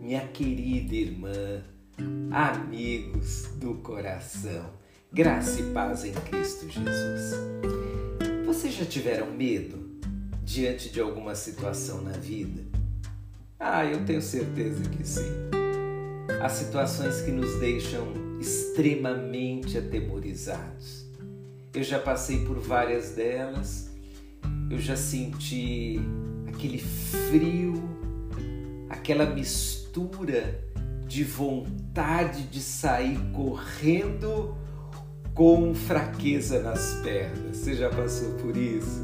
minha querida irmã, amigos do coração, graça e paz em Cristo Jesus. Vocês já tiveram medo diante de alguma situação na vida? Ah, eu tenho certeza que sim. Há situações que nos deixam extremamente atemorizados. Eu já passei por várias delas, eu já senti aquele frio, aquela mistura de vontade de sair correndo com fraqueza nas pernas. Você já passou por isso?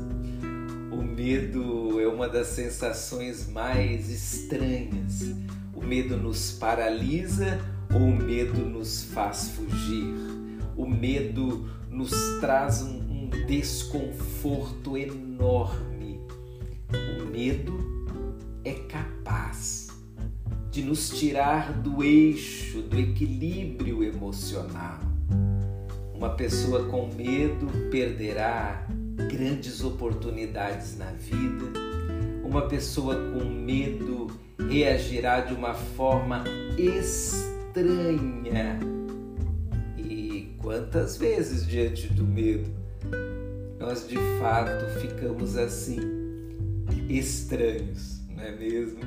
O medo é uma das sensações mais estranhas. O medo nos paralisa ou o medo nos faz fugir? O medo nos traz um, desconforto enorme. O medo é capaz de nos tirar do eixo, do equilíbrio emocional. Uma pessoa com medo perderá grandes oportunidades na vida. Uma pessoa com medo reagirá de uma forma estranha. E quantas vezes diante do medo nós de fato ficamos assim, estranhos, não é mesmo?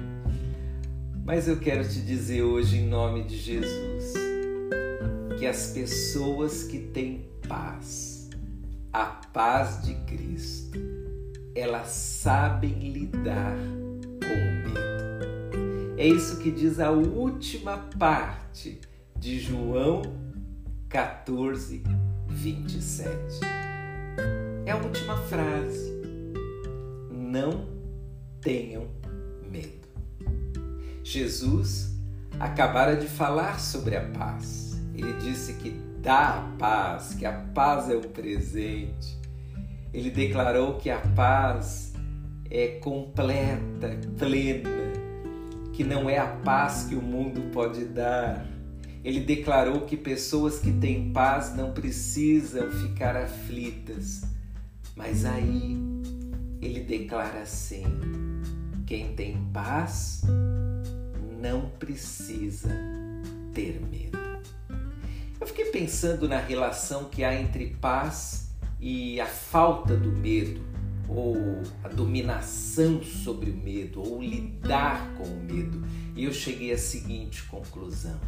Mas eu quero te dizer hoje, em nome de Jesus, que as pessoas que têm paz, a paz de Cristo, elas sabem lidar com o medo. É isso que diz a última parte de João 14, 27. É a última frase. Não tenham medo. Jesus acabara de falar sobre a paz. Ele disse que dá a paz, que a paz é um presente. Ele declarou que a paz é completa, plena, que não é a paz que o mundo pode dar. Ele declarou que pessoas que têm paz não precisam ficar aflitas. Mas aí ele declara assim: quem tem paz não precisa ter medo. Eu fiquei pensando na relação que há entre paz e a falta do medo, ou a dominação sobre o medo, ou lidar com o medo, e eu cheguei à seguinte conclusão: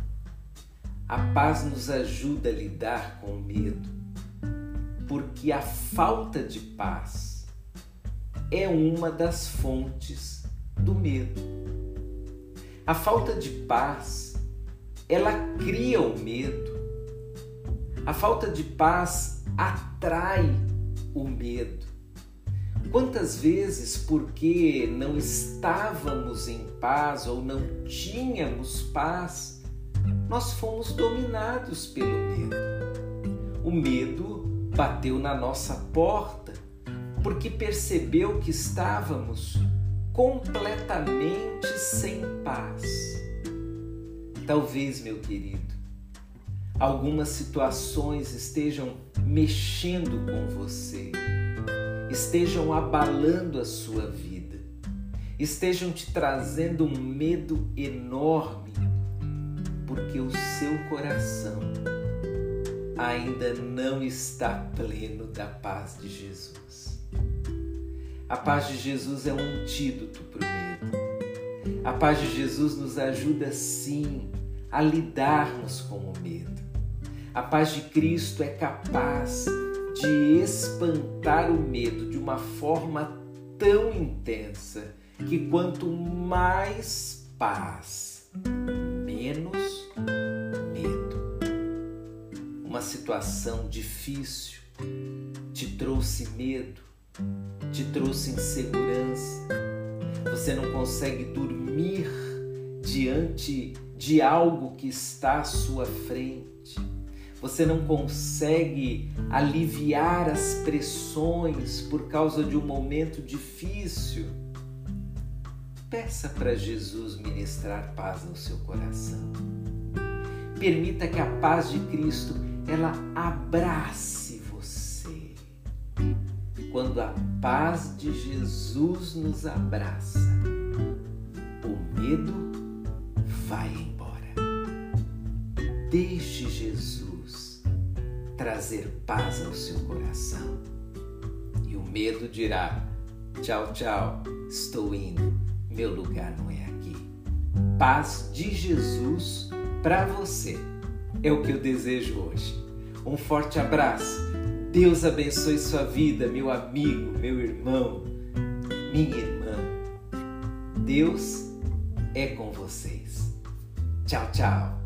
a paz nos ajuda a lidar com o medo, porque a falta de paz é uma das fontes do medo. A falta de paz, ela cria o medo. A falta de paz atrai o medo. Quantas vezes, porque não estávamos em paz ou não tínhamos paz, nós fomos dominados pelo medo. O medo bateu na nossa porta porque percebeu que estávamos completamente sem paz. Talvez, meu querido, algumas situações estejam mexendo com você, estejam abalando a sua vida, estejam te trazendo um medo enorme, porque o seu coração ainda não está pleno da paz de Jesus. A paz de Jesus é um antídoto para o medo. A paz de Jesus nos ajuda sim a lidarmos com o medo. A paz de Cristo é capaz de espantar o medo de uma forma tão intensa que quanto mais paz, menos medo. Uma situação difícil te trouxe medo, te trouxe insegurança, você não consegue dormir diante de algo que está à sua frente, você não consegue aliviar as pressões por causa de um momento difícil. Peça para Jesus ministrar paz no seu coração. Permita que a paz de Cristo ela abrace quando a paz de Jesus nos abraça, o medo vai embora. Deixe Jesus trazer paz ao seu coração. E o medo dirá: tchau, tchau, estou indo, meu lugar não é aqui. Paz de Jesus para você é o que eu desejo hoje. Um forte abraço. Deus abençoe sua vida, meu amigo, meu irmão, minha irmã. Deus é com vocês. Tchau, tchau.